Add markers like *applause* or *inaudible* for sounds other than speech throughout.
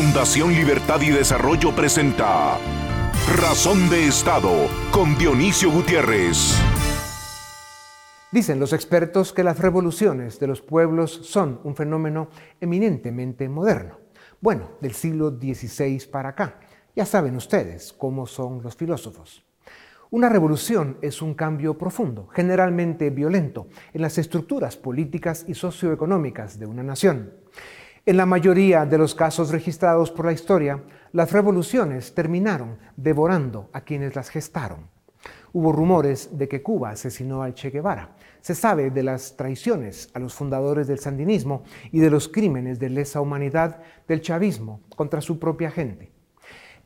Fundación Libertad y Desarrollo presenta Razón de Estado con Dionisio Gutiérrez. Dicen los expertos que las revoluciones de los pueblos son un fenómeno eminentemente moderno. Bueno, del siglo XVI para acá. Ya saben ustedes cómo son los filósofos. Una revolución es un cambio profundo, generalmente violento, en las estructuras políticas y socioeconómicas de una nación. En la mayoría de los casos registrados por la historia, las revoluciones terminaron devorando a quienes las gestaron. Hubo rumores de que Cuba asesinó al Che Guevara. Se sabe de las traiciones a los fundadores del sandinismo y de los crímenes de lesa humanidad del chavismo contra su propia gente.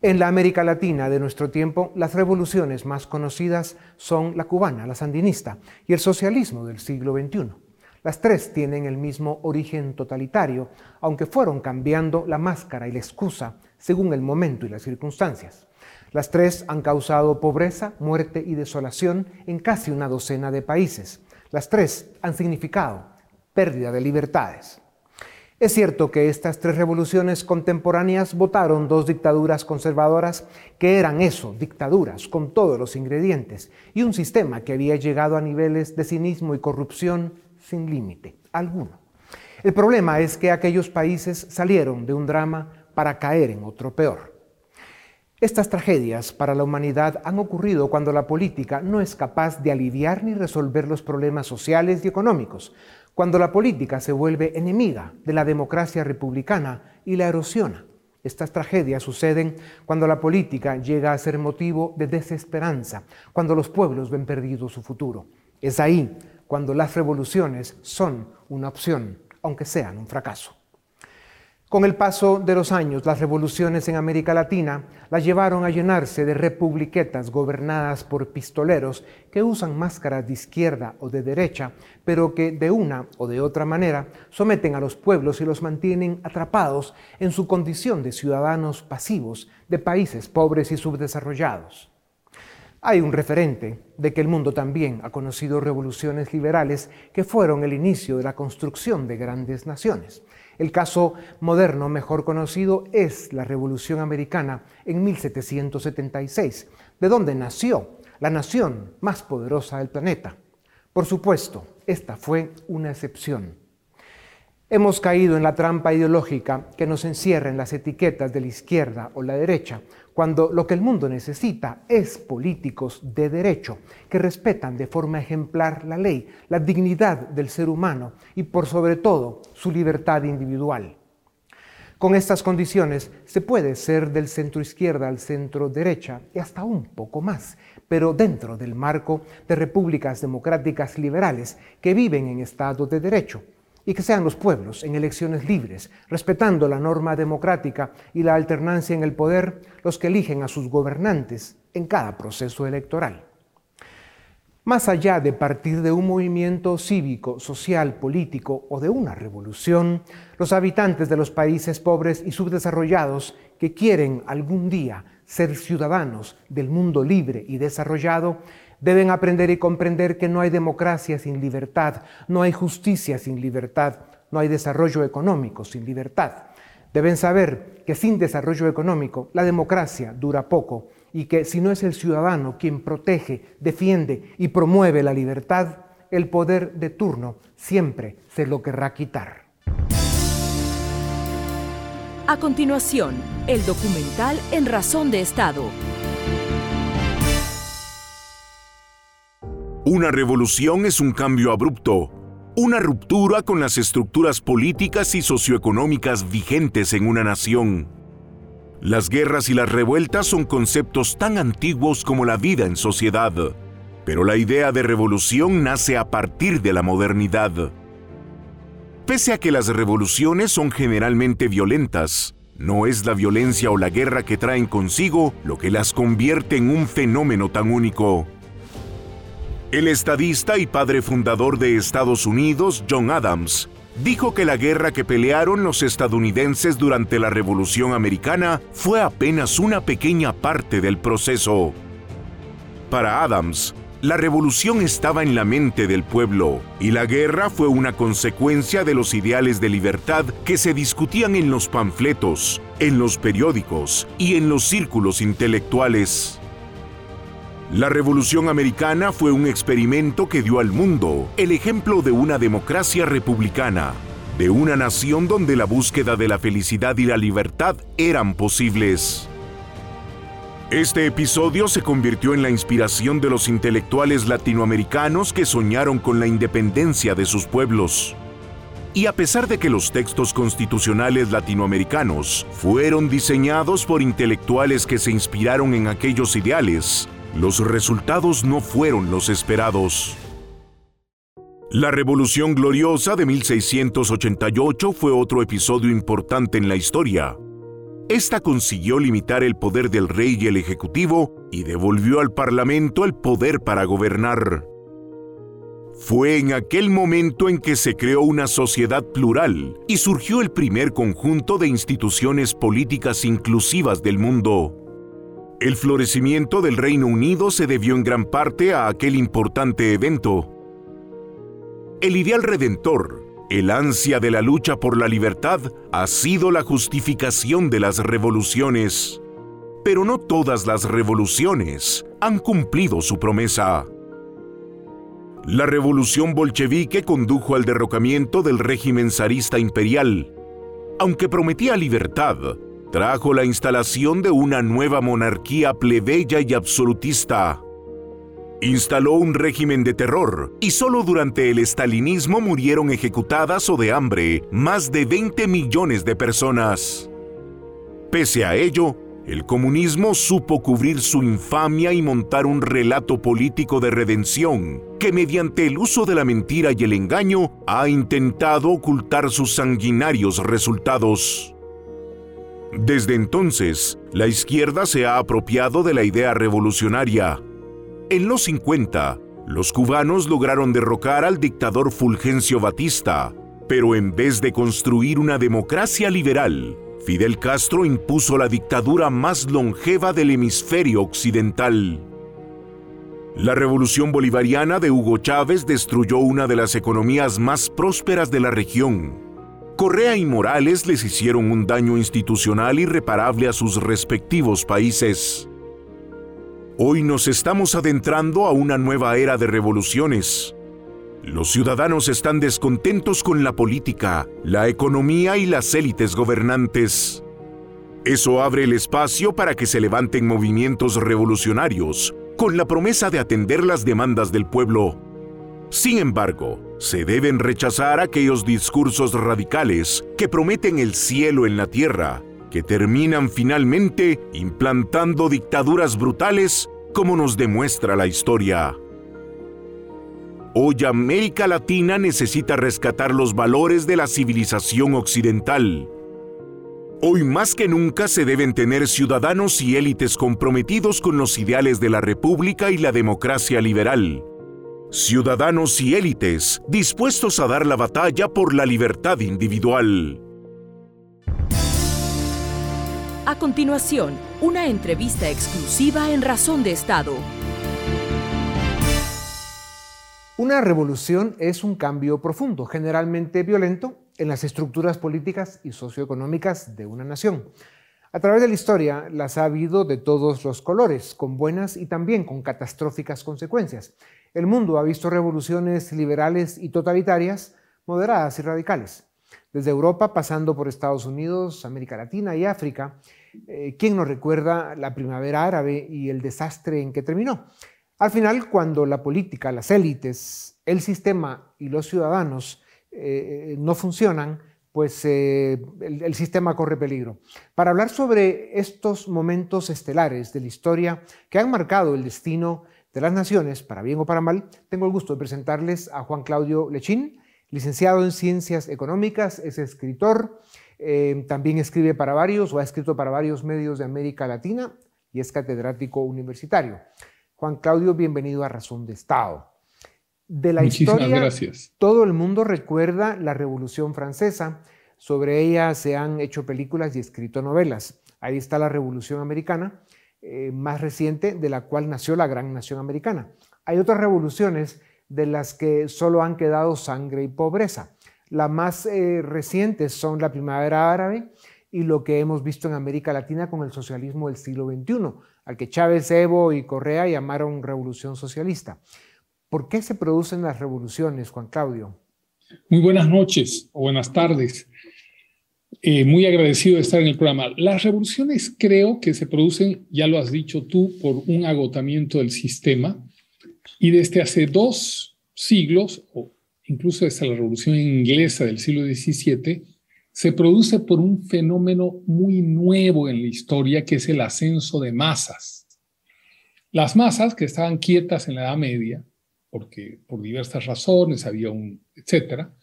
En la América Latina de nuestro tiempo, las revoluciones más conocidas son la cubana, la sandinista, y el socialismo del siglo XXI. Las tres tienen el mismo origen totalitario, aunque fueron cambiando la máscara y la excusa según el momento y las circunstancias. Las tres han causado pobreza, muerte y desolación en casi una docena de países. Las tres han significado pérdida de libertades. Es cierto que estas tres revoluciones contemporáneas votaron dos dictaduras conservadoras que eran eso, dictaduras, con todos los ingredientes, y un sistema que había llegado a niveles de cinismo y corrupción sin límite alguno. El problema es que aquellos países salieron de un drama para caer en otro peor. Estas tragedias para la humanidad han ocurrido cuando la política no es capaz de aliviar ni resolver los problemas sociales y económicos, cuando la política se vuelve enemiga de la democracia republicana y la erosiona. Estas tragedias suceden cuando la política llega a ser motivo de desesperanza, cuando los pueblos ven perdido su futuro. Es ahí cuando las revoluciones son una opción, aunque sean un fracaso. Con el paso de los años, las revoluciones en América Latina las llevaron a llenarse de republiquetas gobernadas por pistoleros que usan máscaras de izquierda o de derecha, pero que de una o de otra manera someten a los pueblos y los mantienen atrapados en su condición de ciudadanos pasivos de países pobres y subdesarrollados. Hay un referente de que el mundo también ha conocido revoluciones liberales que fueron el inicio de la construcción de grandes naciones. El caso moderno mejor conocido es la Revolución Americana en 1776, de donde nació la nación más poderosa del planeta. Por supuesto, esta fue una excepción. Hemos caído en la trampa ideológica que nos encierra en las etiquetas de la izquierda o la derecha, cuando lo que el mundo necesita es políticos de derecho, que respetan de forma ejemplar la ley, la dignidad del ser humano y por sobre todo su libertad individual. Con estas condiciones se puede ser del centro izquierda al centro derecha y hasta un poco más, pero dentro del marco de repúblicas democráticas liberales que viven en estado de derecho y que sean los pueblos en elecciones libres, respetando la norma democrática y la alternancia en el poder, los que eligen a sus gobernantes en cada proceso electoral. Más allá de partir de un movimiento cívico, social, político o de una revolución, los habitantes de los países pobres y subdesarrollados que quieren algún día ser ciudadanos del mundo libre y desarrollado Deben aprender y comprender que no hay democracia sin libertad, no hay justicia sin libertad, no hay desarrollo económico sin libertad. Deben saber que sin desarrollo económico la democracia dura poco y que si no es el ciudadano quien protege, defiende y promueve la libertad, el poder de turno siempre se lo querrá quitar. A continuación, el documental En Razón de Estado Una revolución es un cambio abrupto, una ruptura con las estructuras políticas y socioeconómicas vigentes en una nación. Las guerras y las revueltas son conceptos tan antiguos como la vida en sociedad, pero la idea de revolución nace a partir de la modernidad. Pese a que las revoluciones son generalmente violentas, no es la violencia o la guerra que traen consigo lo que las convierte en un fenómeno tan único. El estadista y padre fundador de Estados Unidos, John Adams, dijo que la guerra que pelearon los estadounidenses durante la Revolución Americana fue apenas una pequeña parte del proceso. Para Adams, La revolución estaba en la mente del pueblo y la guerra fue una consecuencia de los ideales de libertad que se discutían en los panfletos, en los periódicos y en los círculos intelectuales. La Revolución Americana fue un experimento que dio al mundo el ejemplo de una democracia republicana, de una nación donde la búsqueda de la felicidad y la libertad eran posibles. Este episodio se convirtió en la inspiración de los intelectuales latinoamericanos que soñaron con la independencia de sus pueblos. Y a pesar de que los textos constitucionales latinoamericanos fueron diseñados por intelectuales que se inspiraron en aquellos ideales, los resultados no fueron los esperados. La Revolución Gloriosa de 1688 fue otro episodio importante en la historia, esta consiguió limitar el poder del rey y el ejecutivo y devolvió al parlamento el poder para gobernar. Fue en aquel momento en que se creó una sociedad plural y surgió el primer conjunto de instituciones políticas inclusivas del mundo. El florecimiento del Reino Unido se debió en gran parte a aquel importante evento. El ideal redentor el ansia de la lucha por la libertad ha sido la justificación de las revoluciones. Pero no todas las revoluciones han cumplido su promesa. La revolución bolchevique condujo al derrocamiento del régimen zarista imperial. Aunque prometía libertad, trajo la instalación de una nueva monarquía plebeya y absolutista instaló un régimen de terror y solo durante el estalinismo murieron ejecutadas o de hambre más de 20 millones de personas. Pese a ello, el comunismo supo cubrir su infamia y montar un relato político de redención que mediante el uso de la mentira y el engaño ha intentado ocultar sus sanguinarios resultados. Desde entonces, la izquierda se ha apropiado de la idea revolucionaria en los 50, los cubanos lograron derrocar al dictador Fulgencio Batista, pero en vez de construir una democracia liberal, Fidel Castro impuso la dictadura más longeva del hemisferio occidental. La revolución bolivariana de Hugo Chávez destruyó una de las economías más prósperas de la región. Correa y Morales les hicieron un daño institucional irreparable a sus respectivos países. Hoy nos estamos adentrando a una nueva era de revoluciones. Los ciudadanos están descontentos con la política, la economía y las élites gobernantes. Eso abre el espacio para que se levanten movimientos revolucionarios con la promesa de atender las demandas del pueblo. Sin embargo, se deben rechazar aquellos discursos radicales que prometen el cielo en la tierra que terminan finalmente implantando dictaduras brutales como nos demuestra la historia. Hoy América Latina necesita rescatar los valores de la civilización occidental. Hoy más que nunca se deben tener ciudadanos y élites comprometidos con los ideales de la República y la democracia liberal. Ciudadanos y élites dispuestos a dar la batalla por la libertad individual. A continuación, una entrevista exclusiva en Razón de Estado. Una revolución es un cambio profundo, generalmente violento, en las estructuras políticas y socioeconómicas de una nación. A través de la historia las ha habido de todos los colores, con buenas y también con catastróficas consecuencias. El mundo ha visto revoluciones liberales y totalitarias, moderadas y radicales desde Europa, pasando por Estados Unidos, América Latina y África. Eh, ¿Quién nos recuerda la primavera árabe y el desastre en que terminó? Al final, cuando la política, las élites, el sistema y los ciudadanos eh, no funcionan, pues eh, el, el, sistema corre peligro. Para hablar sobre estos momentos estelares de la historia que han marcado el destino de las naciones, para bien o para mal, tengo el gusto de presentarles a Juan Claudio Lechín, licenciado en Ciencias Económicas, es escritor, eh, también escribe para varios o ha escrito para varios medios de América Latina y es catedrático universitario. Juan Claudio, bienvenido a Razón de Estado. De la Muchísimas historia, gracias. todo el mundo recuerda la Revolución Francesa. Sobre ella se han hecho películas y escrito novelas. Ahí está la Revolución Americana, eh, más reciente, de la cual nació la Gran Nación Americana. Hay otras revoluciones de las que solo han quedado sangre y pobreza. Las más eh, recientes son la primavera árabe y lo que hemos visto en América Latina con el socialismo del siglo XXI, al que Chávez, Evo y Correa llamaron revolución socialista. ¿Por qué se producen las revoluciones, Juan Claudio? Muy buenas noches o buenas tardes. Eh, muy agradecido de estar en el programa. Las revoluciones creo que se producen, ya lo has dicho tú, por un agotamiento del sistema y desde hace dos siglos, o incluso desde la revolución inglesa del siglo XVII, se produce por un fenómeno muy nuevo en la historia que es el ascenso de masas. Las masas que estaban quietas en la Edad Media, porque por diversas razones había un, etcétera,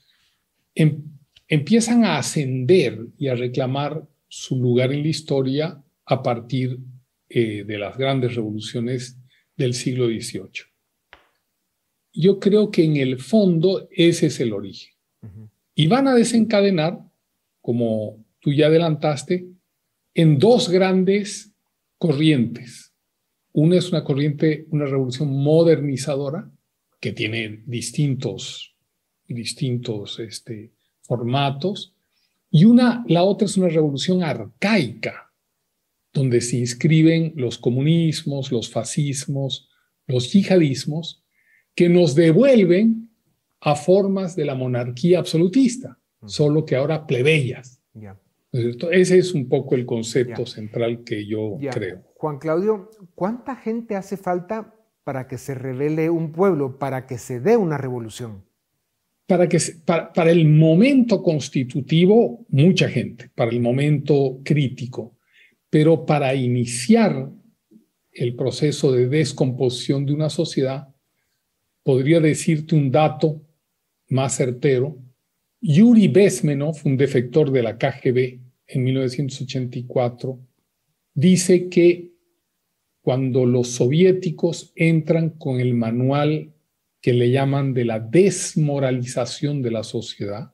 em, empiezan a ascender y a reclamar su lugar en la historia a partir eh, de las grandes revoluciones del siglo XVIII. Yo creo que en el fondo ese es el origen. Y van a desencadenar, como tú ya adelantaste, en dos grandes corrientes. Una es una corriente, una revolución modernizadora, que tiene distintos, distintos este, formatos, y una, la otra es una revolución arcaica, donde se inscriben los comunismos, los fascismos, los yihadismos, que nos devuelven a formas de la monarquía absolutista, solo que ahora plebeyas. Ese es un poco el concepto central que yo creo. Juan Claudio, ¿cuánta gente hace falta para que se revele un pueblo, para que se dé una revolución? Para, que, para, el momento constitutivo, mucha gente, para el momento crítico, pero para iniciar el proceso de descomposición de una sociedad, podría decirte un dato más certero. Yuri Bezmenov, un defector de la KGB en 1984, dice que cuando los soviéticos entran con el manual que le llaman de la desmoralización de la sociedad,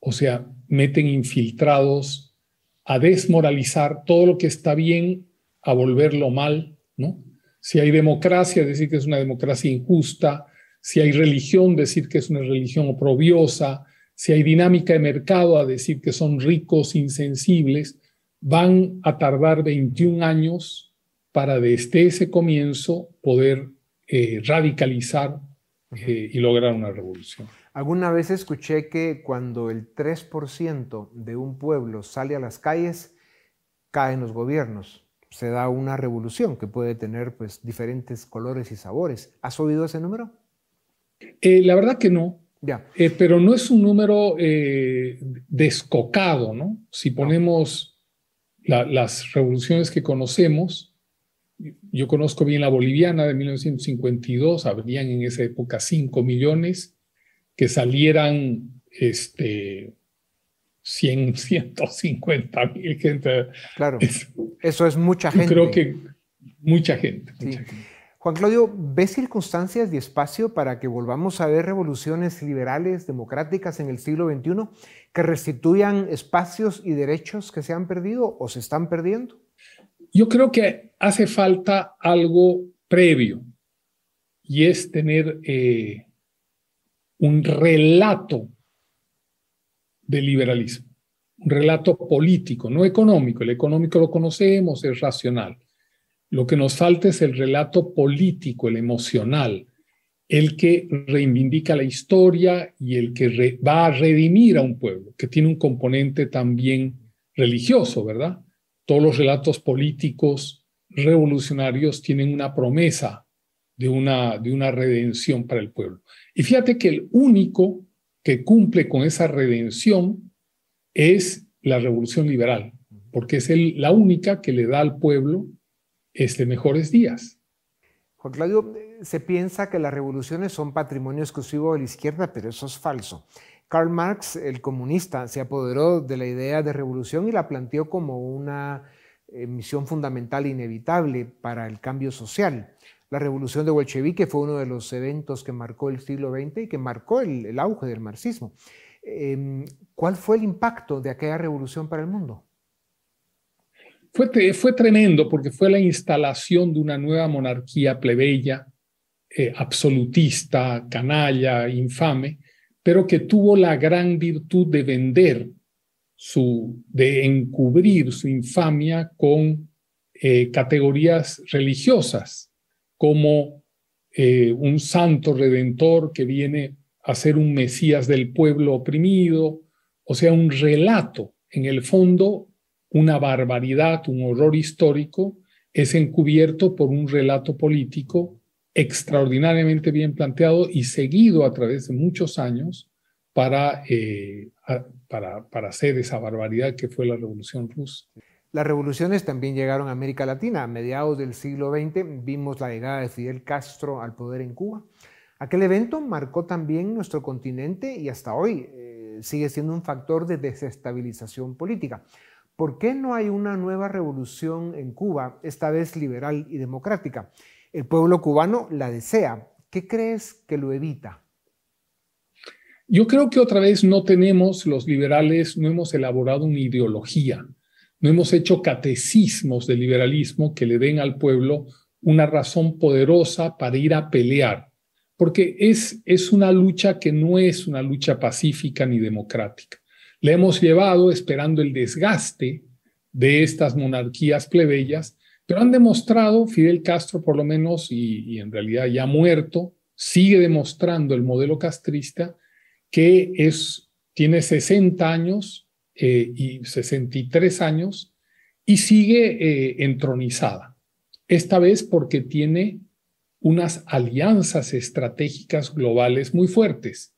o sea, meten infiltrados a desmoralizar todo lo que está bien, a volverlo mal, ¿no? Si hay democracia, decir que es una democracia injusta, si hay religión, decir que es una religión oprobiosa, si hay dinámica de mercado, a decir que son ricos, insensibles, van a tardar 21 años para desde ese comienzo poder eh, radicalizar eh, y lograr una revolución. Alguna vez escuché que cuando el 3% de un pueblo sale a las calles, caen los gobiernos. Se da una revolución que puede tener pues, diferentes colores y sabores. ¿Has oído ese número? Eh, la verdad que no. Ya. pero no es un número descocado, ¿no? Si ponemos las revoluciones que conocemos, yo conozco bien la boliviana de 1952, habrían en esa época 5 millones, que salieran este, 100, 150 *laughs* mil gente. Claro, eso es mucha gente. Creo que mucha gente, Juan Claudio, ¿ves circunstancias y espacio para que volvamos a ver revoluciones liberales, democráticas en el siglo XXI que restituyan espacios y derechos que se han perdido o se están perdiendo? Yo creo que hace falta algo previo y es tener eh, un relato de liberalismo, un relato político, no económico. El económico lo conocemos, es racional. Lo que nos falta es el relato político, el emocional, el que reivindica la historia y el que va a redimir a un pueblo, que tiene un componente también religioso, ¿verdad? Todos los relatos políticos revolucionarios tienen una promesa de una, de una redención para el pueblo. Y fíjate que el único que cumple con esa redención es la revolución liberal, porque es la única que le da al pueblo este, mejores días. Juan Claudio, se piensa que las revoluciones son patrimonio exclusivo de la izquierda, pero eso es falso. Karl Marx, el comunista, se apoderó de la idea de revolución y la planteó como una eh, misión fundamental e inevitable para el cambio social. La revolución de Bolchevique fue uno de los eventos que marcó el siglo XX y que marcó el, auge del marxismo. Em, ¿Cuál fue el impacto de aquella revolución para el mundo? Fue, fue tremendo porque fue la instalación de una nueva monarquía plebeya eh, absolutista, canalla, infame, pero que tuvo la gran virtud de vender su, de encubrir su infamia con eh, categorías religiosas, como eh, un santo redentor que viene a ser un Mesías del pueblo oprimido, o sea, un relato, en el fondo, una barbaridad, un horror histórico, es encubierto por un relato político extraordinariamente bien planteado y seguido a través de muchos años para, eh, para, para hacer esa barbaridad que fue la Revolución Rusa. Las revoluciones también llegaron a América Latina. A mediados del siglo XX vimos la llegada de Fidel Castro al poder en Cuba. Aquel evento marcó también nuestro continente y hasta hoy eh, sigue siendo un factor de desestabilización política. ¿Por qué no hay una nueva revolución en Cuba, esta vez liberal y democrática? El pueblo cubano la desea. ¿Qué crees que lo evita? Yo creo que otra vez no tenemos, los liberales, no hemos elaborado una ideología, no hemos hecho catecismos del liberalismo que le den al pueblo una razón poderosa para ir a pelear, porque es, es una lucha que no es una lucha pacífica ni democrática. Le hemos llevado esperando el desgaste de estas monarquías plebeyas pero han demostrado, Fidel Castro por lo menos, y, en realidad ya muerto, sigue demostrando el modelo castrista que es, tiene 60 años eh, y 63 años y sigue eh, entronizada. Esta vez porque tiene unas alianzas estratégicas globales muy fuertes.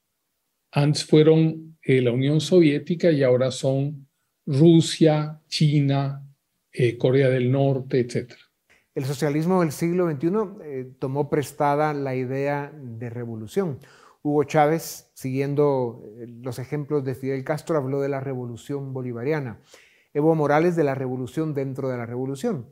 Antes fueron eh, la Unión Soviética y ahora son Rusia, China, eh, Corea del Norte, etc. El socialismo del siglo XXI eh, tomó prestada la idea de revolución. Hugo Chávez, siguiendo eh, los ejemplos de Fidel Castro, habló de la revolución bolivariana. Evo Morales de la revolución dentro de la revolución.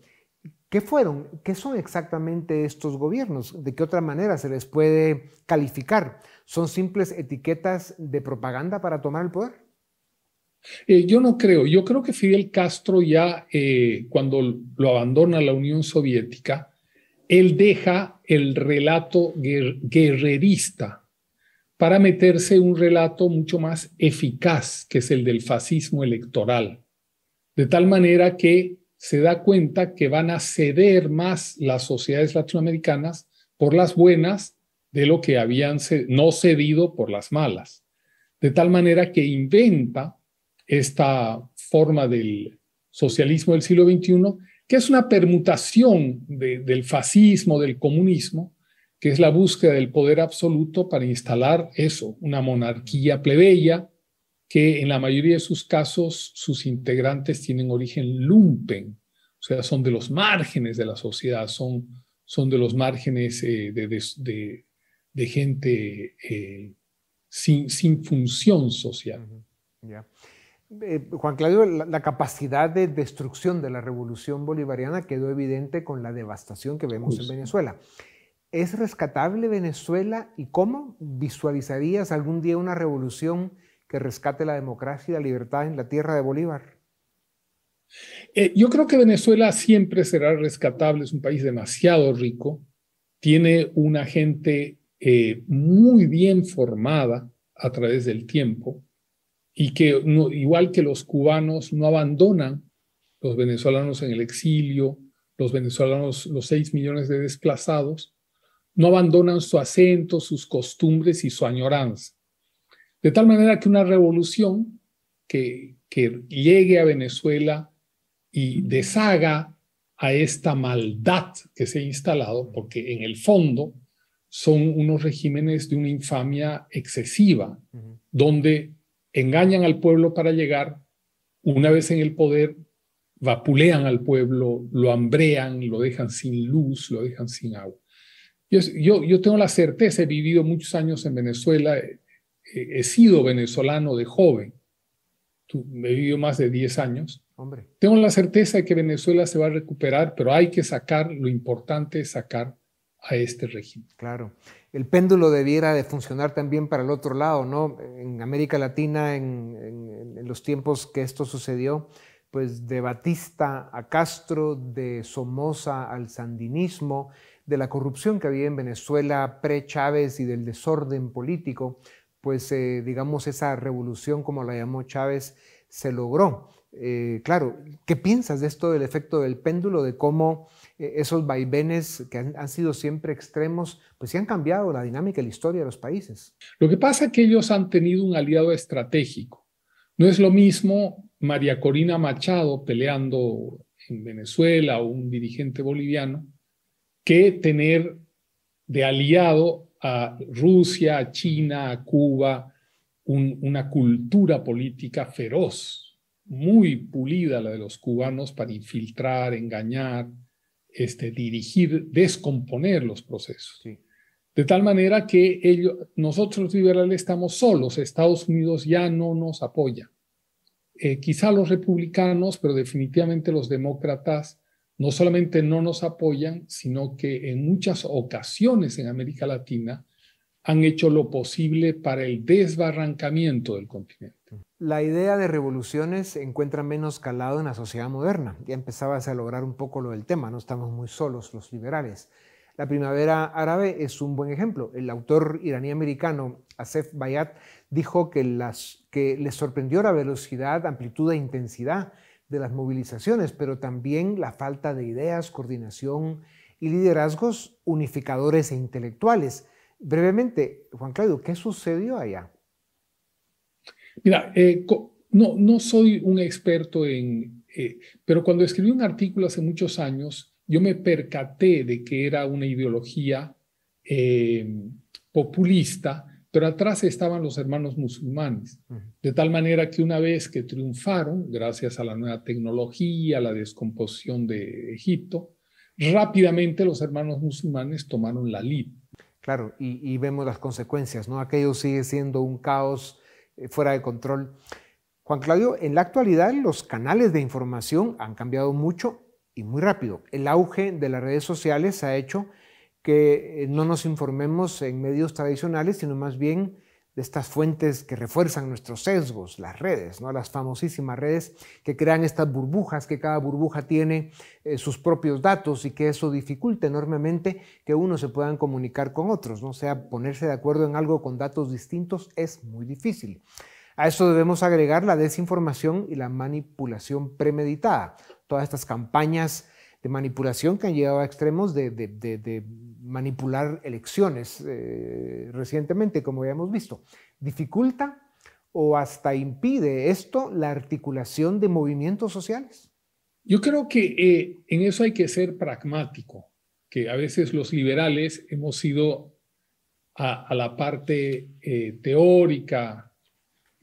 ¿Qué fueron? ¿Qué son exactamente estos gobiernos? ¿De qué otra manera se les puede calificar? ¿Son simples etiquetas de propaganda para tomar el poder? Eh, yo no creo, yo creo que Fidel Castro ya eh, cuando lo abandona la Unión Soviética, él deja el relato guerrerista para meterse en un relato mucho más eficaz, que es el del fascismo electoral. De tal manera que se da cuenta que van a ceder más las sociedades latinoamericanas por las buenas de lo que habían no cedido por las malas. De tal manera que inventa esta forma del socialismo del siglo XXI, que es una permutación del fascismo, del comunismo, que es la búsqueda del poder absoluto para instalar eso, una monarquía plebeya, que en la mayoría de sus casos sus integrantes tienen origen lumpen, o sea, son de los márgenes de la sociedad, son, son de los márgenes eh, de, de, gente eh, sin, sin, función social. Eh, Juan Claudio, la, capacidad de destrucción de la revolución bolivariana quedó evidente con la devastación que vemos en Venezuela. ¿Es rescatable Venezuela y cómo visualizarías algún día una revolución que rescate la democracia y la libertad en la tierra de Bolívar? Eh, yo creo que Venezuela siempre será rescatable, es un país demasiado rico, tiene una gente eh, muy bien formada a través del tiempo y que igual que los cubanos no abandonan los venezolanos en el exilio, los venezolanos, los seis millones de desplazados, no abandonan su acento, sus costumbres y su añoranza. De tal manera que una revolución que, que llegue a Venezuela y deshaga a esta maldad que se ha instalado, porque en el fondo son unos regímenes de una infamia excesiva, donde engañan al pueblo para llegar, una vez en el poder, vapulean al pueblo, lo hambrean, lo dejan sin luz, lo dejan sin agua. Yo, yo, yo tengo la certeza, he vivido muchos años en Venezuela, he, sido venezolano de joven, he vivido más de 10 años. Hombre. Tengo la certeza de que Venezuela se va a recuperar, pero hay que sacar, lo importante es sacar a este régimen. Claro el péndulo debiera de funcionar también para el otro lado, ¿no? En América Latina, en, los tiempos que esto sucedió, pues de Batista a Castro, de Somoza al sandinismo, de la corrupción que había en Venezuela pre-Chávez y del desorden político, pues eh, digamos esa revolución, como la llamó Chávez, se logró. Eh, claro, ¿qué piensas de esto del efecto del péndulo, de cómo esos vaivenes que han, sido siempre extremos, pues sí han cambiado la dinámica y la historia de los países? Lo que pasa es que ellos han tenido un aliado estratégico. No es lo mismo María Corina Machado peleando en Venezuela o un dirigente boliviano que tener de aliado a Rusia, a China, a Cuba, una cultura política feroz muy pulida la de los cubanos para infiltrar, engañar, este, dirigir, descomponer los procesos. De tal manera que ellos, nosotros liberales estamos solos, Estados Unidos ya no nos apoya. Eh, quizá los republicanos, pero definitivamente los demócratas, no solamente no nos apoyan, sino que en muchas ocasiones en América Latina han hecho lo posible para el desbarrancamiento del continente. La idea de revoluciones encuentra menos calado en la sociedad moderna. Ya empezaba a lograr un poco lo del tema, no estamos muy solos los liberales. La primavera árabe es un buen ejemplo. El autor iraní-americano Asef Bayat dijo que, las, que les sorprendió la velocidad, amplitud e intensidad de las movilizaciones, pero también la falta de ideas, coordinación y liderazgos unificadores e intelectuales Brevemente, Juan Claudio, ¿qué sucedió allá? Mira, eh, no, no soy un experto en, eh, pero cuando escribí un artículo hace muchos años, yo me percaté de que era una ideología eh, populista, pero atrás estaban los hermanos musulmanes, de tal manera que una vez que triunfaron, gracias a la nueva tecnología, a la descomposición de Egipto, rápidamente los hermanos musulmanes tomaron la lid. Claro, y, vemos las consecuencias, ¿no? Aquello sigue siendo un caos eh, fuera de control. Juan Claudio, en la actualidad los canales de información han cambiado mucho y muy rápido. El auge de las redes sociales ha hecho que eh, no nos informemos en medios tradicionales, sino más bien de estas fuentes que refuerzan nuestros sesgos, las redes, ¿no? las famosísimas redes que crean estas burbujas, que cada burbuja tiene eh, sus propios datos y que eso dificulta enormemente que uno se puedan comunicar con otros. ¿no? O sea, ponerse de acuerdo en algo con datos distintos es muy difícil. A eso debemos agregar la desinformación y la manipulación premeditada. Todas estas campañas de manipulación que han llegado a extremos de, manipular elecciones eh, recientemente, como ya hemos visto. ¿Dificulta o hasta impide esto la articulación de movimientos sociales? Yo creo que eh, en eso hay que ser pragmático, que a veces los liberales hemos ido a, la parte eh, teórica,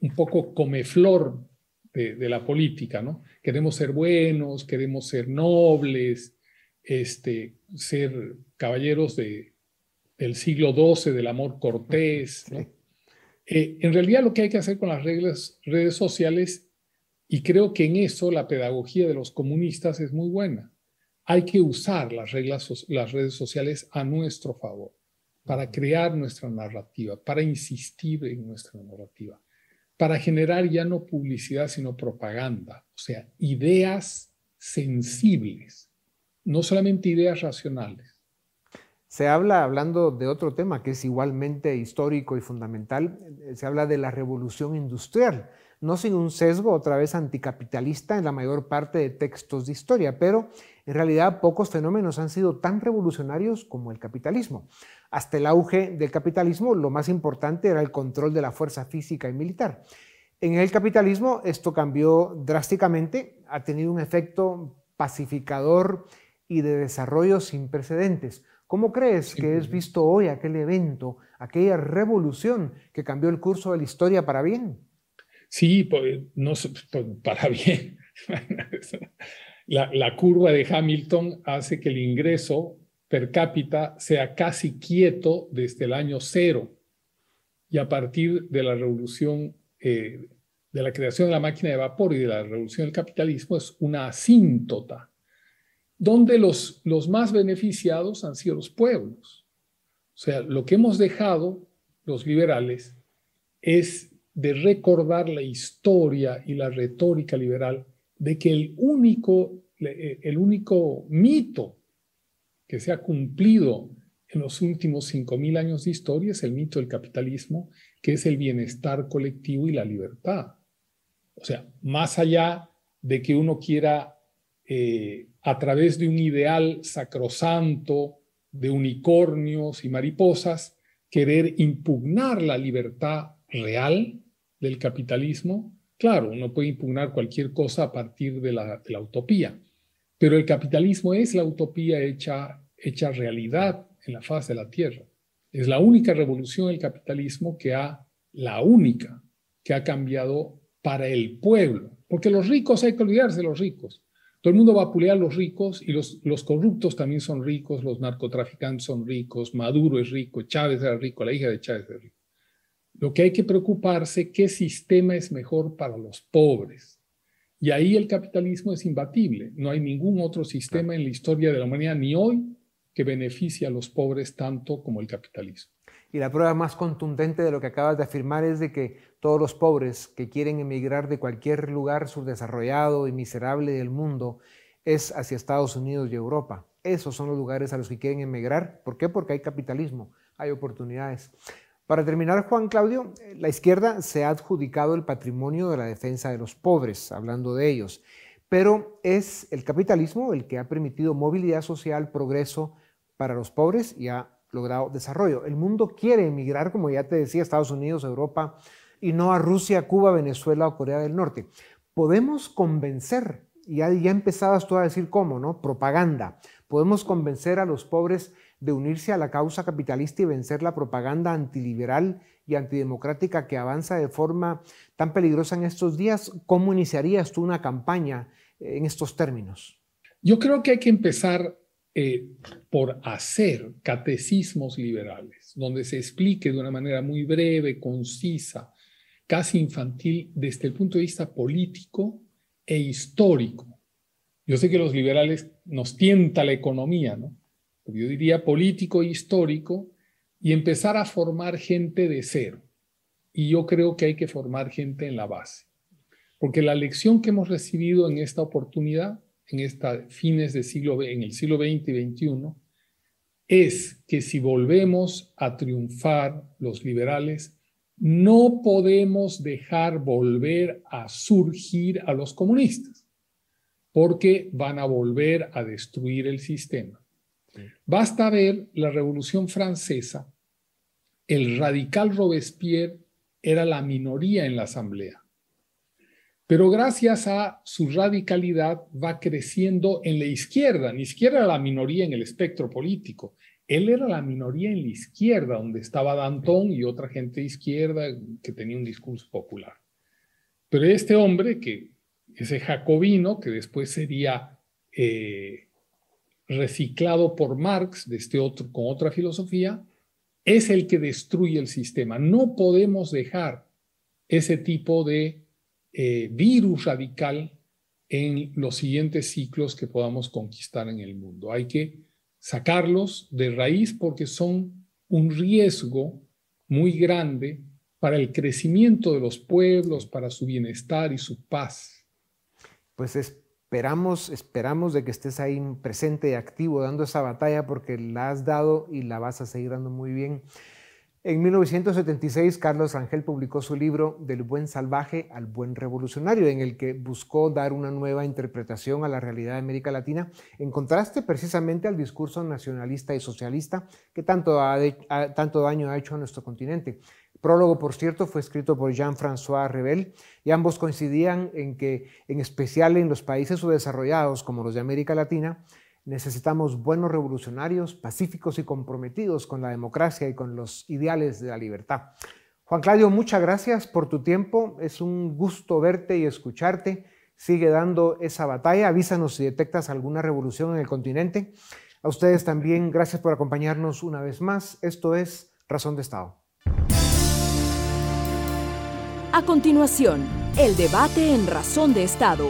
un poco comeflor de, de la política, ¿no? Queremos ser buenos, queremos ser nobles, este, ser caballeros de, del siglo XII, del amor cortés. *laughs* Eh, en realidad lo que hay que hacer con las reglas, redes sociales, y creo que en eso la pedagogía de los comunistas es muy buena, hay que usar las, reglas, las redes sociales a nuestro favor, para crear nuestra narrativa, para insistir en nuestra narrativa, para generar ya no publicidad, sino propaganda, o sea, ideas sensibles, no solamente ideas racionales. Se habla, hablando de otro tema que es igualmente histórico y fundamental, eh, se habla de la revolución industrial, no sin un sesgo otra vez anticapitalista en la mayor parte de textos de historia, pero en realidad pocos fenómenos han sido tan revolucionarios como el capitalismo. Hasta el auge del capitalismo, lo más importante era el control de la fuerza física y militar. En el capitalismo esto cambió drásticamente, ha tenido un efecto pacificador y de desarrollo sin precedentes. ¿Cómo crees que es visto hoy aquel evento, aquella revolución que cambió el curso de la historia para bien? Sí, pues, no, pues, para *laughs* bien. La, la, curva de Hamilton hace que el ingreso per cápita sea casi quieto desde el año cero. Y a partir de la revolución, eh, de la creación de la máquina de vapor y de la revolución del capitalismo, es una asíntota donde los, los más beneficiados han sido los pueblos. O sea, lo que hemos dejado los liberales es de recordar la historia y la retórica liberal de que el único, el único mito que se ha cumplido en los últimos 5.000 años de historia es el mito del capitalismo, que es el bienestar colectivo y la libertad. O sea, más allá de que uno quiera, eh, a través de un ideal sacrosanto, de unicornios y mariposas, querer impugnar la libertad real del capitalismo, claro, uno puede impugnar cualquier cosa a partir de la, utopía, pero el capitalismo es la utopía hecha, realidad en la faz de la Tierra. Es la única revolución del capitalismo que ha, la única, que ha cambiado para el pueblo. Porque los ricos hay que olvidarse de los ricos. Todo el mundo va a pulear a los ricos y los, corruptos también son ricos, los narcotraficantes son ricos, Maduro es rico, Chávez era rico, la hija de Chávez es rico. Lo que hay que preocuparse, ¿qué sistema es mejor para los pobres? Y ahí el capitalismo es imbatible. No hay ningún otro sistema en la historia de la humanidad, ni hoy, que beneficie a los pobres tanto como el capitalismo. Y la prueba más contundente de lo que acabas de afirmar es de que todos los pobres que quieren emigrar de cualquier lugar subdesarrollado y miserable del mundo es hacia Estados Unidos y Europa. Esos son los lugares a los que quieren emigrar. ¿Por qué? Porque hay capitalismo, hay oportunidades. Para terminar, Juan Claudio, la izquierda se ha adjudicado el patrimonio de la defensa de los pobres, hablando de ellos, pero es el capitalismo el que ha permitido movilidad social, progreso para los pobres y ha logrado desarrollo. El mundo quiere emigrar, como ya te decía, a Estados Unidos, Europa, y no a Rusia, Cuba, Venezuela o Corea del Norte. Podemos convencer, ya, ya empezabas tú a decir cómo, ¿no? Propaganda. Podemos convencer a los pobres de unirse a la causa capitalista y vencer la propaganda antiliberal y antidemocrática que avanza de forma tan peligrosa en estos días. ¿Cómo iniciarías tú una campaña en estos términos? Yo creo que hay que empezar eh, por hacer catecismos liberales, donde se explique de una manera muy breve, concisa, casi infantil, desde el punto de vista político e histórico. Yo sé que los liberales nos tienta la economía, ¿no? Yo diría político e histórico y empezar a formar gente de cero. Y yo creo que hay que formar gente en la base. Porque la lección que hemos recibido en esta oportunidad en esta fines del siglo en el siglo XX y XXI es que si volvemos a triunfar los liberales, no podemos dejar volver a surgir a los comunistas, porque van a volver a destruir el sistema. Basta ver la Revolución Francesa, el radical Robespierre era la minoría en la Asamblea. Pero gracias a su radicalidad va creciendo en la izquierda, ni siquiera era la minoría en el espectro político. Él era la minoría en la izquierda, donde estaba Danton y otra gente de izquierda que tenía un discurso popular. Pero este hombre, que ese jacobino, que después sería eh, reciclado por Marx de este otro, con otra filosofía, es el que destruye el sistema. No podemos dejar ese tipo de eh, virus radical en los siguientes ciclos que podamos conquistar en el mundo. Hay que sacarlos de raíz porque son un riesgo muy grande para el crecimiento de los pueblos, para su bienestar y su paz. Pues esperamos, esperamos de que estés ahí presente y activo dando esa batalla porque la has dado y la vas a seguir dando muy bien. En 1976, Carlos Rangel publicó su libro Del buen salvaje al buen revolucionario, en el que buscó dar una nueva interpretación a la realidad de América Latina, en contraste precisamente al discurso nacionalista y socialista que tanto, tanto daño ha hecho a nuestro continente. Prólogo, por cierto, fue escrito por Jean-François Rebel y ambos coincidían en que, en especial en los países subdesarrollados como los de América Latina, Necesitamos buenos revolucionarios, pacíficos y comprometidos con la democracia y con los ideales de la libertad. Juan Claudio, muchas gracias por tu tiempo. Es un gusto verte y escucharte. Sigue dando esa batalla. Avísanos si detectas alguna revolución en el continente. A ustedes también, gracias por acompañarnos una vez más. Esto es Razón de Estado. A continuación, el debate en Razón de Estado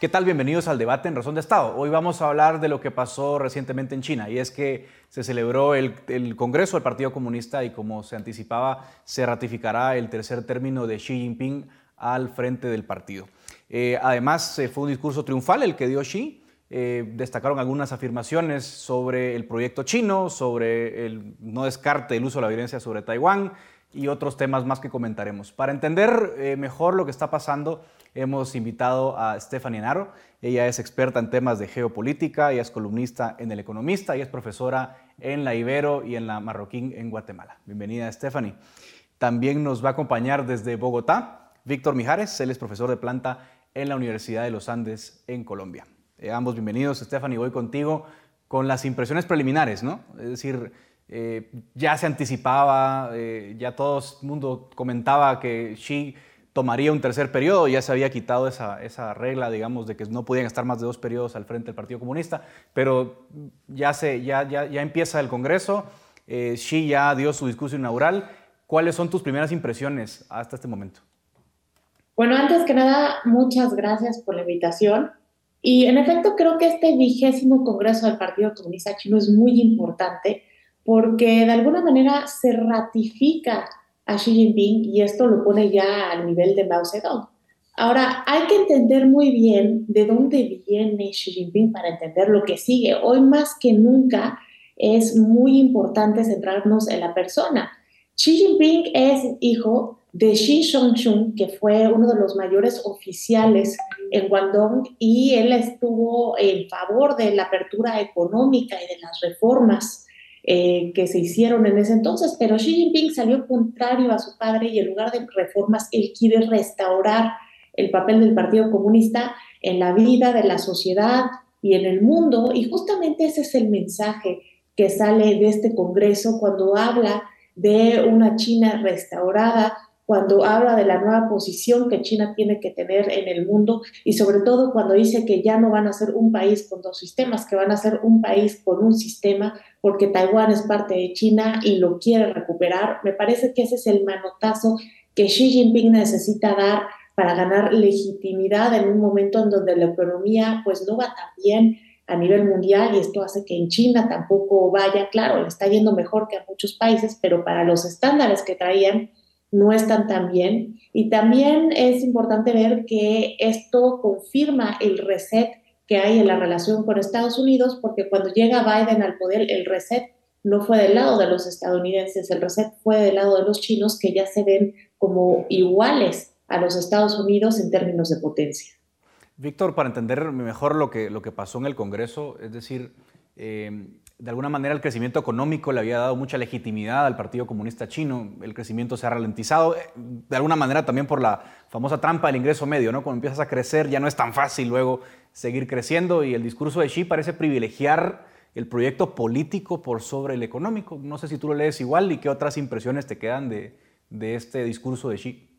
¿Qué tal? Bienvenidos al debate en Razón de Estado. Hoy vamos a hablar de lo que pasó recientemente en China y es que se celebró el, Congreso del Partido Comunista y como se anticipaba se ratificará el tercer término de Xi Jinping al frente del partido. Eh, además, fue un discurso triunfal el que dio Xi. Eh, destacaron algunas afirmaciones sobre el proyecto chino, sobre el no descarte del uso de la violencia sobre Taiwán y otros temas más que comentaremos. Para entender eh, mejor lo que está pasando, hemos invitado a Stephanie Naro. Ella es experta en temas de geopolítica, ella es columnista en El Economista y es profesora en la Ibero y en la Marroquín en Guatemala. Bienvenida, Stephanie. También nos va a acompañar desde Bogotá Víctor Mijares, él es profesor de planta en la Universidad de los Andes en Colombia. Eh, ambos bienvenidos. Stephanie, voy contigo con las impresiones preliminares, ¿no? Es decir, eh, ya se anticipaba, eh, ya todo el mundo comentaba que Xi tomaría un tercer periodo, ya se había quitado esa, esa, regla, digamos, de que no podían estar más de dos periodos al frente del Partido Comunista, pero ya, se, ya, ya, ya empieza el Congreso, Xi ya dio su discurso inaugural. ¿Cuáles son tus primeras impresiones hasta este momento? Bueno, antes que nada, muchas gracias por la invitación. Y en efecto, creo que este vigésimo Congreso del Partido Comunista Chino es muy importante porque de alguna manera se ratifica a Xi Jinping y esto lo pone ya al nivel de Mao Zedong. Ahora, hay que entender muy bien de dónde viene Xi Jinping para entender lo que sigue. Hoy más que nunca es muy importante centrarnos en la persona. Xi Jinping es hijo de Xi Shongchun, que fue uno de los mayores oficiales en Guangdong, y él estuvo en favor de la apertura económica y de las reformas eh, que se hicieron en ese entonces, pero Xi Jinping salió contrario a su padre y en lugar de reformas, él quiere restaurar el papel del Partido Comunista en la vida de la sociedad y en el mundo, y justamente ese es el mensaje que sale de este Congreso cuando habla de una China restaurada, cuando habla de la nueva posición que China tiene que tener en el mundo y sobre todo cuando dice que ya no van a ser un país con dos sistemas, que van a ser un país con un sistema, porque Taiwán es parte de China y lo quiere recuperar. Me parece que ese es el manotazo que Xi Jinping necesita dar para ganar legitimidad en un momento en donde la economía pues no va tan bien a nivel mundial y esto hace que en China tampoco vaya, claro, le está yendo mejor que a muchos países, pero para los estándares que traían, no están tan bien. Y también es importante ver que esto confirma el reset que hay en la relación con Estados Unidos, porque cuando llega Biden al poder, el reset no fue del lado de los estadounidenses, el reset fue del lado de los chinos, que ya se ven como iguales a los Estados Unidos en términos de potencia. Víctor, para entender mejor lo que, lo que pasó en el Congreso, es decir, eh, de alguna manera el crecimiento económico le había dado mucha legitimidad al Partido Comunista Chino, el crecimiento se ha ralentizado, eh, de alguna manera también por la famosa trampa del ingreso medio, ¿no? Cuando empiezas a crecer ya no es tan fácil luego seguir creciendo y el discurso de Xi parece privilegiar el proyecto político por sobre el económico. No sé si tú lo lees igual y qué otras impresiones te quedan de, de este discurso de Xi.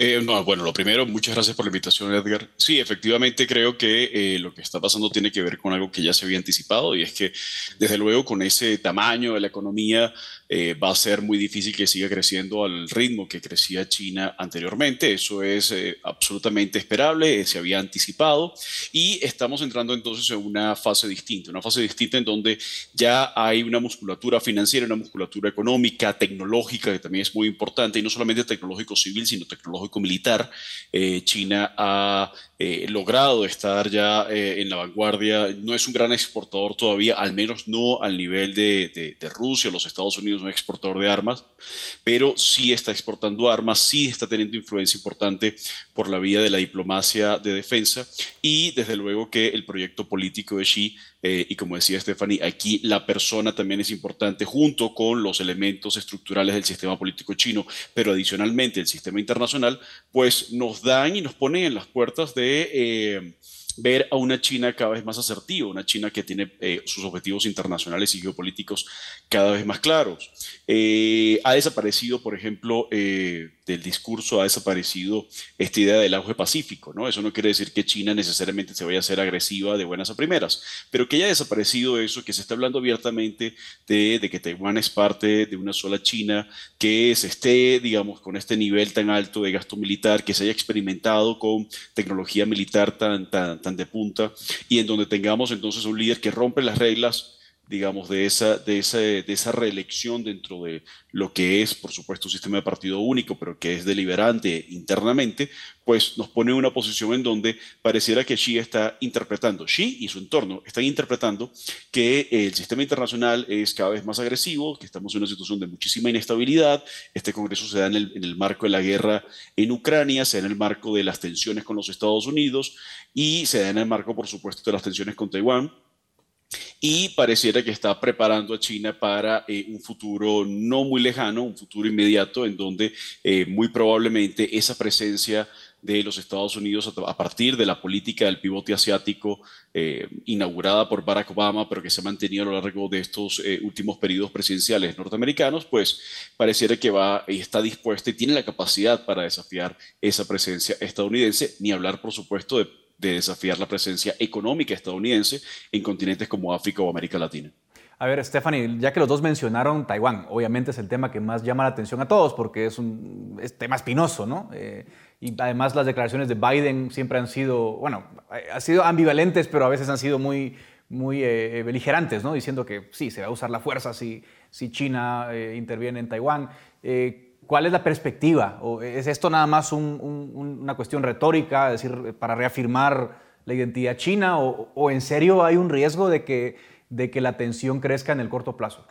Eh, no, bueno, lo primero, muchas gracias por la invitación, Edgar. Sí, efectivamente creo que eh, lo que está pasando tiene que ver con algo que ya se había anticipado y es que, desde luego, con ese tamaño de la economía, eh, va a ser muy difícil que siga creciendo al ritmo que crecía China anteriormente. Eso es absolutamente esperable, se había anticipado y estamos entrando entonces en una fase distinta, una fase distinta en donde ya hay una musculatura financiera, una musculatura económica, tecnológica, que también es muy importante, y no solamente tecnológico civil, sino tecnológico militar. China ha logrado estar ya en la vanguardia, no es un gran exportador todavía, al menos no al nivel de, de, Rusia, los Estados Unidos un exportador de armas, pero sí está exportando armas, sí está teniendo influencia importante por la vía de la diplomacia de defensa y desde luego que el proyecto político de Xi, eh, y como decía Stephanie, aquí la persona también es importante junto con los elementos estructurales del sistema político chino, pero adicionalmente el sistema internacional, pues nos dan y nos ponen en las puertas de... Eh, ver a una China cada vez más asertiva, una China que tiene eh, sus objetivos internacionales y geopolíticos cada vez más claros. Ha desaparecido, por ejemplo, del discurso ha desaparecido esta idea del auge pacífico, ¿no? Eso no quiere decir que China necesariamente se vaya a ser agresiva de buenas a primeras, pero que haya desaparecido eso, que se está hablando abiertamente de, de que Taiwán es parte de una sola China, que se esté, digamos, con este nivel tan alto de gasto militar, que se haya experimentado con tecnología militar tan, tan, tan de punta y en donde tengamos entonces un líder que rompe las reglas digamos, de esa, de, de esa reelección dentro de lo que es, por supuesto, un sistema de partido único, pero que es deliberante internamente, pues nos pone en una posición en donde pareciera que Xi está interpretando, Xi y su entorno están interpretando que el sistema internacional es cada vez más agresivo, que estamos en una situación de muchísima inestabilidad, este Congreso se da en el, en el marco de la guerra en Ucrania, se da en el marco de las tensiones con los Estados Unidos y se da en el marco, por supuesto, de las tensiones con Taiwán y pareciera que está preparando a China para eh, un futuro no muy lejano, un futuro inmediato, en donde eh, muy probablemente esa presencia de los Estados Unidos a, partir de la política del pivote asiático eh, inaugurada por Barack Obama, pero que se ha mantenido a lo largo de estos últimos periodos presidenciales norteamericanos, pues pareciera que va y está dispuesta y tiene la capacidad para desafiar esa presencia estadounidense, ni hablar, por supuesto, de de desafiar la presencia económica estadounidense en continentes como África o América Latina. A ver, Stephanie, ya que los dos mencionaron Taiwán, obviamente es el tema que más llama la atención a todos porque es un tema espinoso, ¿no? Eh, y además las declaraciones de Biden siempre han sido, bueno, han sido ambivalentes, pero a veces han sido muy, muy eh, beligerantes, ¿no? Diciendo que sí, se va a usar la fuerza si, si China eh, interviene en Taiwán. ¿Cuál es la perspectiva? ¿O ¿Es esto nada más una cuestión retórica, es decir, para reafirmar la identidad china? ¿O, en serio hay un riesgo de que, de que la tensión crezca en el corto plazo?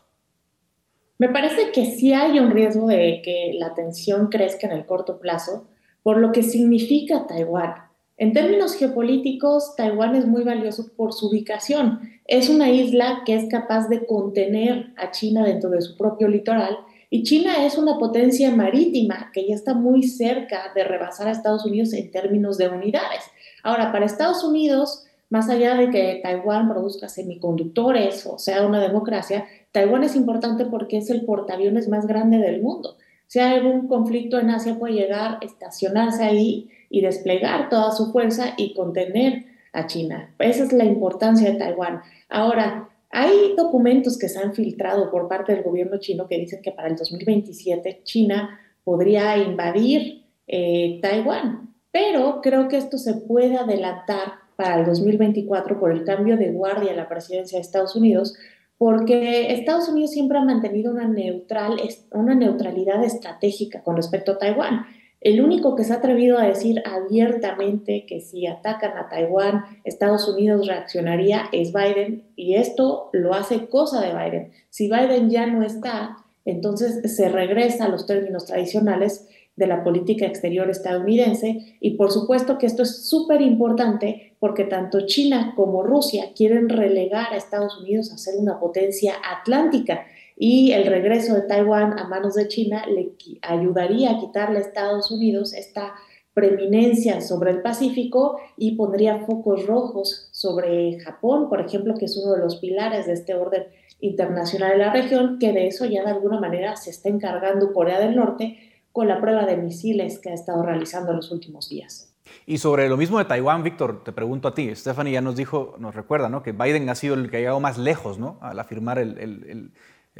Me parece que sí hay un riesgo de que la tensión crezca en el corto plazo, por lo que significa Taiwán. En términos geopolíticos, Taiwán es muy valioso por su ubicación. Es una isla que es capaz de contener a China dentro de su propio litoral y China es una potencia marítima que ya está muy cerca de rebasar a Estados Unidos en términos de unidades. Ahora, para Estados Unidos, más allá de que Taiwán produzca semiconductores o sea una democracia, Taiwán es importante porque es el portaaviones más grande del mundo. Si hay algún conflicto en Asia, puede llegar, estacionarse ahí y desplegar toda su fuerza y contener a China. Esa es la importancia de Taiwán. Ahora, hay documentos que se han filtrado por parte del gobierno chino que dicen que para el 2027 China podría invadir eh, Taiwán, pero creo que esto se puede adelantar para el 2024 por el cambio de guardia en la presidencia de Estados Unidos, porque Estados Unidos siempre ha mantenido una, neutral, una neutralidad estratégica con respecto a Taiwán. El único que se ha atrevido a decir abiertamente que si atacan a Taiwán, Estados Unidos reaccionaría es Biden y esto lo hace cosa de Biden. Si Biden ya no está, entonces se regresa a los términos tradicionales de la política exterior estadounidense y por supuesto que esto es súper importante porque tanto China como Rusia quieren relegar a Estados Unidos a ser una potencia atlántica y el regreso de Taiwán a manos de China le ayudaría a quitarle a Estados Unidos esta preeminencia sobre el Pacífico y pondría focos rojos sobre Japón, por ejemplo, que es uno de los pilares de este orden internacional de la región, que de eso ya de alguna manera se está encargando Corea del Norte con la prueba de misiles que ha estado realizando en los últimos días. Y sobre lo mismo de Taiwán, Víctor, te pregunto a ti. Stephanie ya nos dijo, nos recuerda, ¿no? Que Biden ha sido el que ha llegado más lejos, ¿no? Al afirmar el eh,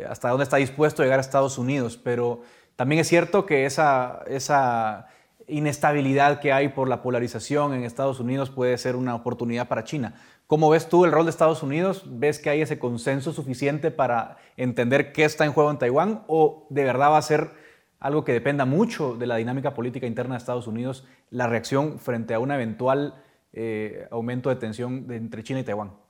hasta dónde está dispuesto a llegar a Estados Unidos, pero también es cierto que esa, esa inestabilidad que hay por la polarización en Estados Unidos puede ser una oportunidad para China. ¿Cómo ves tú el rol de Estados Unidos? ¿Ves que hay ese consenso suficiente para entender qué está en juego en Taiwán o de verdad va a ser algo que dependa mucho de la dinámica política interna de Estados Unidos, la reacción frente a un eventual eh, aumento de tensión entre China y Taiwán?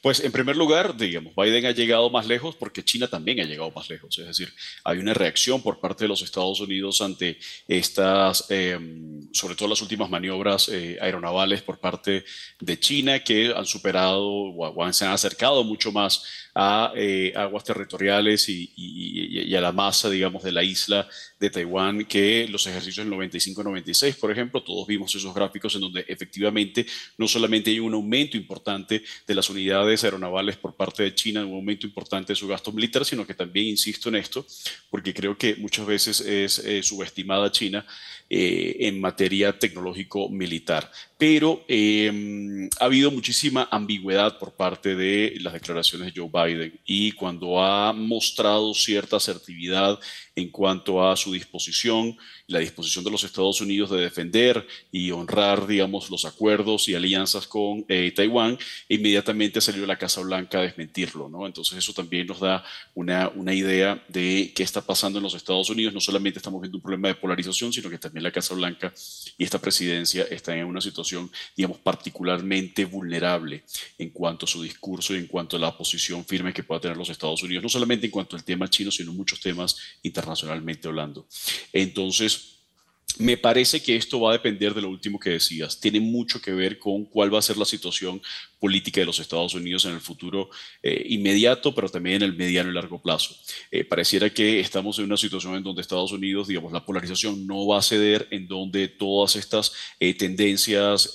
Pues en primer lugar, digamos, Biden ha llegado más lejos porque China también ha llegado más lejos. Es decir, hay una reacción por parte de los Estados Unidos ante estas, em, sobre todo las últimas maniobras eh, aeronavales por parte de China que han superado o, se han acercado mucho más a eh, aguas territoriales y, a la masa, digamos, de la isla de Taiwán que los ejercicios del 95-96, por ejemplo. Todos vimos esos gráficos en donde efectivamente no solamente hay un aumento importante de las unidades aeronavales por parte de China, un aumento importante de su gasto militar, sino que también insisto en esto, porque creo que muchas veces es eh, subestimada China eh, en materia tecnológico-militar. Pero em, ha habido muchísima ambigüedad por parte de las declaraciones de Joe Biden y cuando ha mostrado cierta asertividad en cuanto a su disposición, la disposición de los Estados Unidos de defender y honrar, digamos, los acuerdos y alianzas con eh, Taiwán, inmediatamente salió la Casa Blanca a desmentirlo, ¿no? Entonces eso también nos da una, una idea de qué está pasando en los Estados Unidos. No solamente estamos viendo un problema de polarización, sino que también la Casa Blanca y esta presidencia están en una situación, digamos, particularmente vulnerable en cuanto a su discurso y en cuanto a la posición firme que pueda tener los Estados Unidos, no solamente en cuanto al tema chino, sino muchos temas internacionalmente hablando. Entonces, me parece que esto va a depender de lo último que decías. Tiene mucho que ver con cuál va a ser la situación política de los Estados Unidos en el futuro eh, inmediato, pero también en el mediano y largo plazo. Eh, pareciera que estamos en una situación en donde Estados Unidos, digamos, la polarización no va a ceder, en donde todas estas eh, tendencias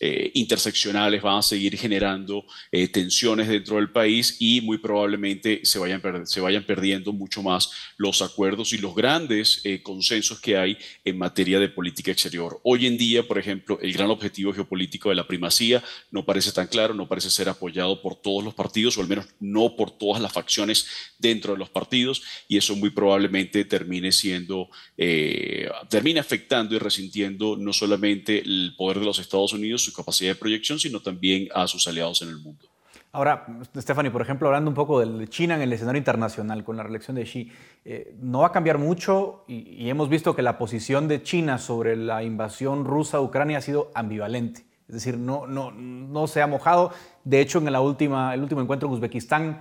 eh, interseccionales van a seguir generando eh, tensiones dentro del país y muy probablemente se vayan, se vayan perdiendo mucho más los acuerdos y los grandes eh, consensos que hay en materia de política exterior. Hoy en día, por ejemplo, el gran objetivo geopolítico de la primacía no parece tan claro, no parece ser apoyado por todos los partidos, o al menos no por todas las facciones dentro de los partidos, y eso muy probablemente termine siendo, termine afectando y resintiendo no solamente el poder de los Estados Unidos, su capacidad de proyección, sino también a sus aliados en el mundo. Ahora, Stephanie, por ejemplo, hablando un poco de China en el escenario internacional con la reelección de Xi, eh, no va a cambiar mucho y, hemos visto que la posición de China sobre la invasión rusa a Ucrania ha sido ambivalente. Es decir, no, no, no se ha mojado. De hecho, en la última, el último encuentro en Uzbekistán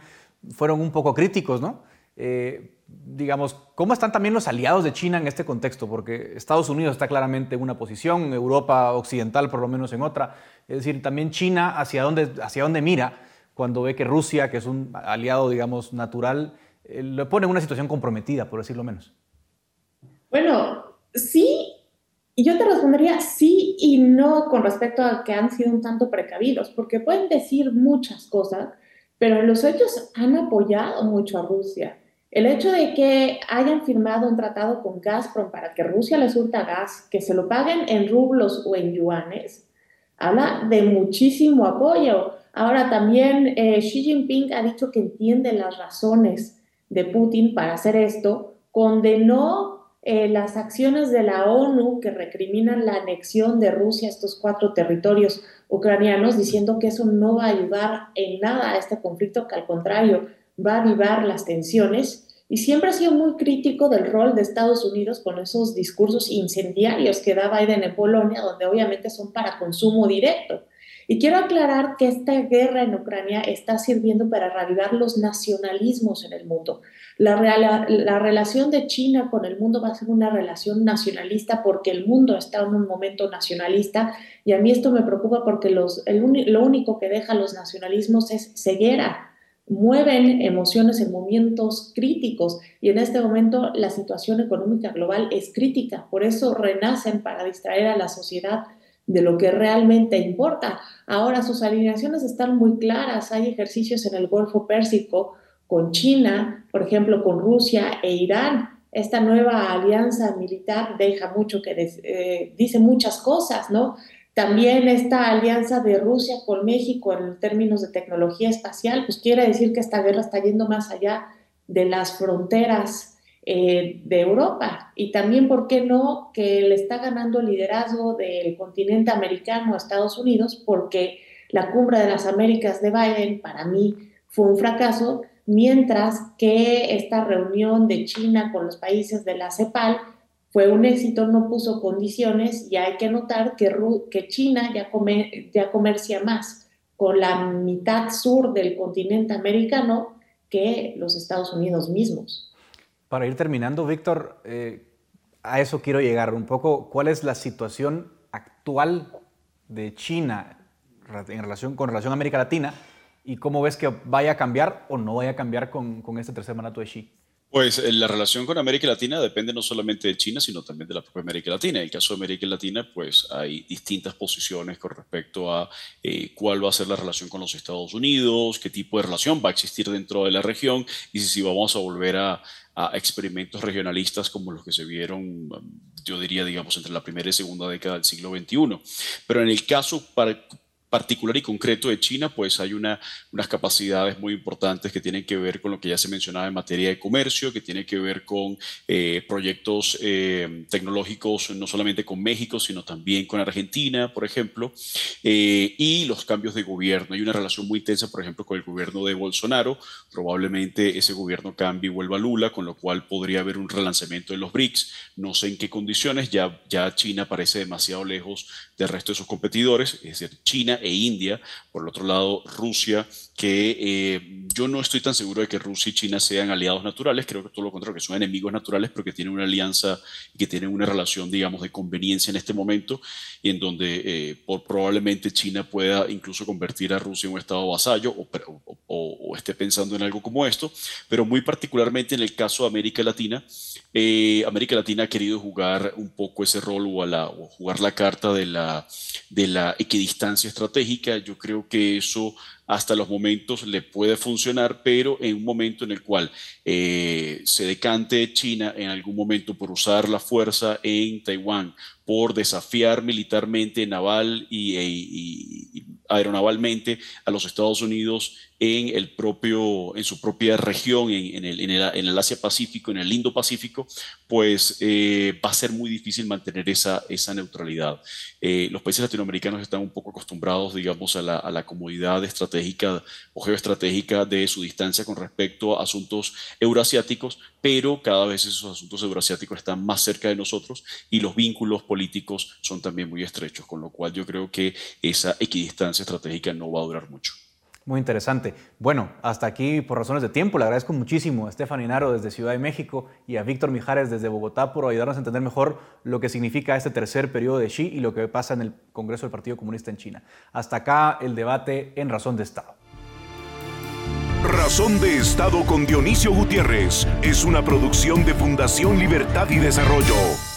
fueron un poco críticos, ¿no? Eh, digamos, ¿cómo están también los aliados de China en este contexto? Porque Estados Unidos está claramente en una posición, Europa occidental por lo menos en otra. Es decir, también China hacia dónde, hacia dónde mira cuando ve que Rusia, que es un aliado, digamos, natural, eh, lo pone en una situación comprometida, por decirlo menos. Bueno, sí, yo te respondería sí y no con respecto a que han sido un tanto precavidos, porque pueden decir muchas cosas, pero los hechos han apoyado mucho a Rusia. El hecho de que hayan firmado un tratado con Gazprom para que Rusia le surta gas, que se lo paguen en rublos o en yuanes, habla de muchísimo apoyo. Ahora también eh, Xi Jinping ha dicho que entiende las razones de Putin para hacer esto, condenó eh, las acciones de la ONU que recriminan la anexión de Rusia a estos cuatro territorios ucranianos, diciendo que eso no va a ayudar en nada a este conflicto, que al contrario va a avivar las tensiones y siempre ha sido muy crítico del rol de Estados Unidos con esos discursos incendiarios que da Biden en Polonia, donde obviamente son para consumo directo. Y quiero aclarar que esta guerra en Ucrania está sirviendo para reavivar los nacionalismos en el mundo. La, la, relación de China con el mundo va a ser una relación nacionalista porque el mundo está en un momento nacionalista y a mí esto me preocupa porque lo único que deja los nacionalismos es ceguera mueven emociones en momentos críticos y en este momento la situación económica global es crítica, por eso renacen para distraer a la sociedad de lo que realmente importa. Ahora sus alineaciones están muy claras, hay ejercicios en el Golfo Pérsico con China, por ejemplo, con Rusia e Irán. Esta nueva alianza militar deja mucho que eh, dice muchas cosas, ¿no? También esta alianza de Rusia con México en términos de tecnología espacial, pues quiere decir que esta guerra está yendo más allá de las fronteras eh, de Europa. Y también, ¿por qué no?, que le está ganando liderazgo del continente americano a Estados Unidos, porque la cumbre de las Américas de Biden para mí fue un fracaso, mientras que esta reunión de China con los países de la CEPAL fue un éxito, no puso condiciones y hay que notar que, China ya, ya comercia más con la mitad sur del continente americano que los Estados Unidos mismos. Para ir terminando, Víctor, eh, a eso quiero llegar un poco. ¿Cuál es la situación actual de China en relación, con relación a América Latina y cómo ves que vaya a cambiar o no vaya a cambiar con, con este tercer mandato de Xi? Pues eh, la relación con América Latina depende no solamente de China, sino también de la propia América Latina. En el caso de América Latina, pues hay distintas posiciones con respecto a eh, cuál va a ser la relación con los Estados Unidos, qué tipo de relación va a existir dentro de la región y si, vamos a volver a, experimentos regionalistas como los que se vieron, yo diría, digamos, entre la primera y segunda década del siglo XXI. Pero en el caso, para, particular y concreto de China, pues hay una, unas capacidades muy importantes que tienen que ver con lo que ya se mencionaba en materia de comercio, que tiene que ver con eh, proyectos eh, tecnológicos no solamente con México, sino también con Argentina, por ejemplo, eh, y los cambios de gobierno. Hay una relación muy intensa, por ejemplo, con el gobierno de Bolsonaro. Probablemente ese gobierno cambie y vuelva a Lula, con lo cual podría haber un relanzamiento de los BRICS. No sé en qué condiciones, ya, ya China parece demasiado lejos del resto de sus competidores, es decir, China e India, por el otro lado Rusia, que eh, yo no estoy tan seguro de que Rusia y China sean aliados naturales, creo que todo lo contrario, que son enemigos naturales, pero que tienen una alianza y que tienen una relación, digamos, de conveniencia en este momento, y en donde eh, por, probablemente China pueda incluso convertir a Rusia en un estado vasallo o, o, esté pensando en algo como esto, pero muy particularmente en el caso de América Latina, eh, América Latina ha querido jugar un poco ese rol o, o jugar la carta de la, equidistancia estratégica. Estratégica, yo creo que eso hasta los momentos le puede funcionar, pero en un momento en el cual eh, se decante China en algún momento por usar la fuerza en Taiwán, por desafiar militarmente, naval y, e, y aeronavalmente a los Estados Unidos en, el propio, en su propia región, en, el, Asia Pacífico, en el Indo-Pacífico, pues eh, va a ser muy difícil mantener esa, neutralidad. Eh, los países latinoamericanos están un poco acostumbrados, digamos, a la, a la comodidad estratégica o geoestratégica de su distancia con respecto a asuntos eurasiáticos, pero cada vez esos asuntos eurasiáticos están más cerca de nosotros y los vínculos políticos son también muy estrechos, con lo cual yo creo que esa equidistancia estratégica no va a durar mucho. Muy interesante. Bueno, hasta aquí por razones de tiempo. Le agradezco muchísimo a Estefan Inaro desde Ciudad de México y a Víctor Mijares desde Bogotá por ayudarnos a entender mejor lo que significa este tercer periodo de Xi y lo que pasa en el Congreso del Partido Comunista en China. Hasta acá el debate en Razón de Estado. Razón de Estado con Dionisio Gutiérrez es una producción de Fundación Libertad y Desarrollo.